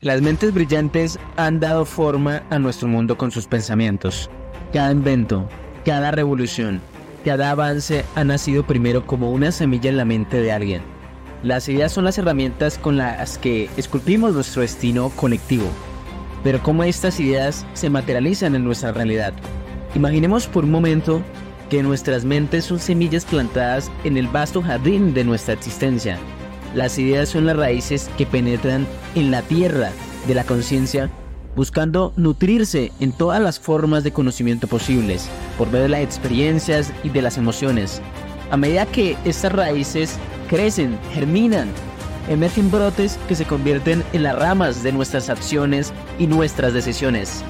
Las mentes brillantes han dado forma a nuestro mundo con sus pensamientos. Cada invento, cada revolución, cada avance ha nacido primero como una semilla en la mente de alguien. Las ideas son las herramientas con las que esculpimos nuestro destino colectivo. Pero cómo estas ideas se materializan en nuestra realidad. Imaginemos por un momento que nuestras mentes son semillas plantadas en el vasto jardín de nuestra existencia. Las ideas son las raíces que penetran en la tierra de la conciencia buscando nutrirse en todas las formas de conocimiento posibles, por medio de las experiencias y de las emociones. A medida que estas raíces crecen, germinan, emergen brotes que se convierten en las ramas de nuestras acciones y nuestras decisiones.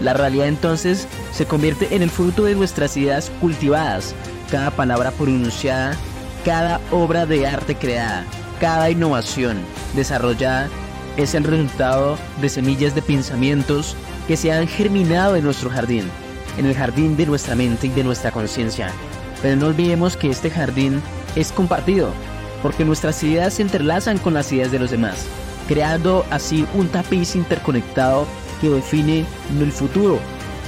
La realidad entonces se convierte en el fruto de nuestras ideas cultivadas, cada palabra pronunciada, cada obra de arte creada, cada innovación desarrollada es el resultado de semillas de pensamientos que se han germinado en nuestro jardín, en el jardín de nuestra mente y de nuestra conciencia. Pero no olvidemos que este jardín es compartido, porque nuestras ideas se entrelazan con las ideas de los demás, creando así un tapiz interconectado que define el futuro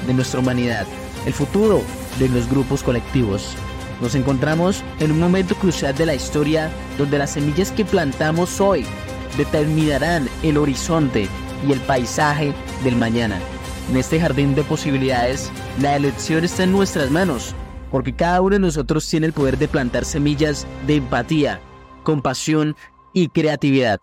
de nuestra humanidad, el futuro de los grupos colectivos. Nos encontramos en un momento crucial de la historia donde las semillas que plantamos hoy determinarán el horizonte y el paisaje del mañana. En este jardín de posibilidades, la elección está en nuestras manos, porque cada uno de nosotros tiene el poder de plantar semillas de empatía, compasión y creatividad.